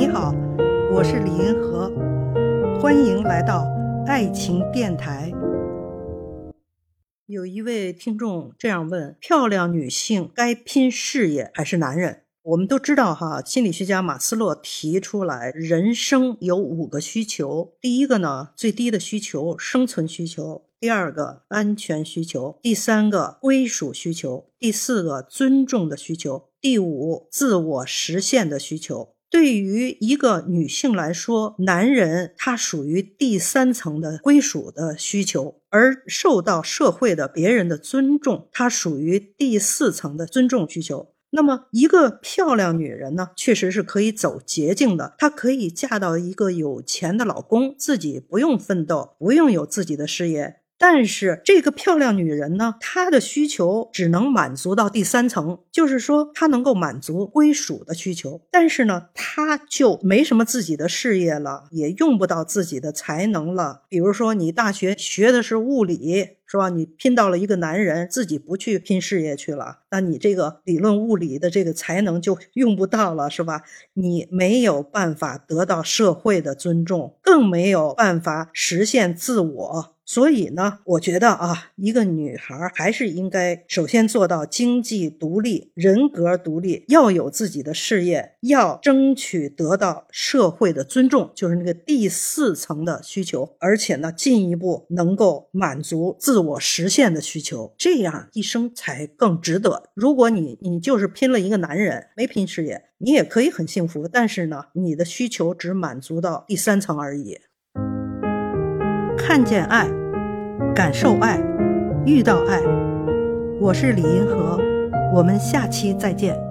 你好，我是李银河，欢迎来到爱情电台。有一位听众这样问：漂亮女性该拼事业还是男人？我们都知道哈，心理学家马斯洛提出来，人生有五个需求。第一个呢，最低的需求，生存需求；第二个，安全需求；第三个，归属需求；第四个，尊重的需求；第五，自我实现的需求。对于一个女性来说，男人他属于第三层的归属的需求，而受到社会的别人的尊重，他属于第四层的尊重需求。那么，一个漂亮女人呢，确实是可以走捷径的。她可以嫁到一个有钱的老公，自己不用奋斗，不用有自己的事业。但是，这个漂亮女人呢，她的需求只能满足到第三层，就是说，她能够满足归属的需求。但是呢，她就没什么自己的事业了，也用不到自己的才能了。比如说，你大学学的是物理。是吧？你拼到了一个男人，自己不去拼事业去了，那你这个理论物理的这个才能就用不到了，是吧？你没有办法得到社会的尊重，更没有办法实现自我。所以呢，我觉得啊，一个女孩还是应该首先做到经济独立、人格独立，要有自己的事业，要争取得到社会的尊重，就是那个第四层的需求，而且呢，进一步能够满足自我实现的需求，这样一生才更值得。如果你你就是拼了一个男人，没拼事业，你也可以很幸福，但是呢，你的需求只满足到第三层而已。看见爱，感受爱，遇到爱。我是李银河，我们下期再见。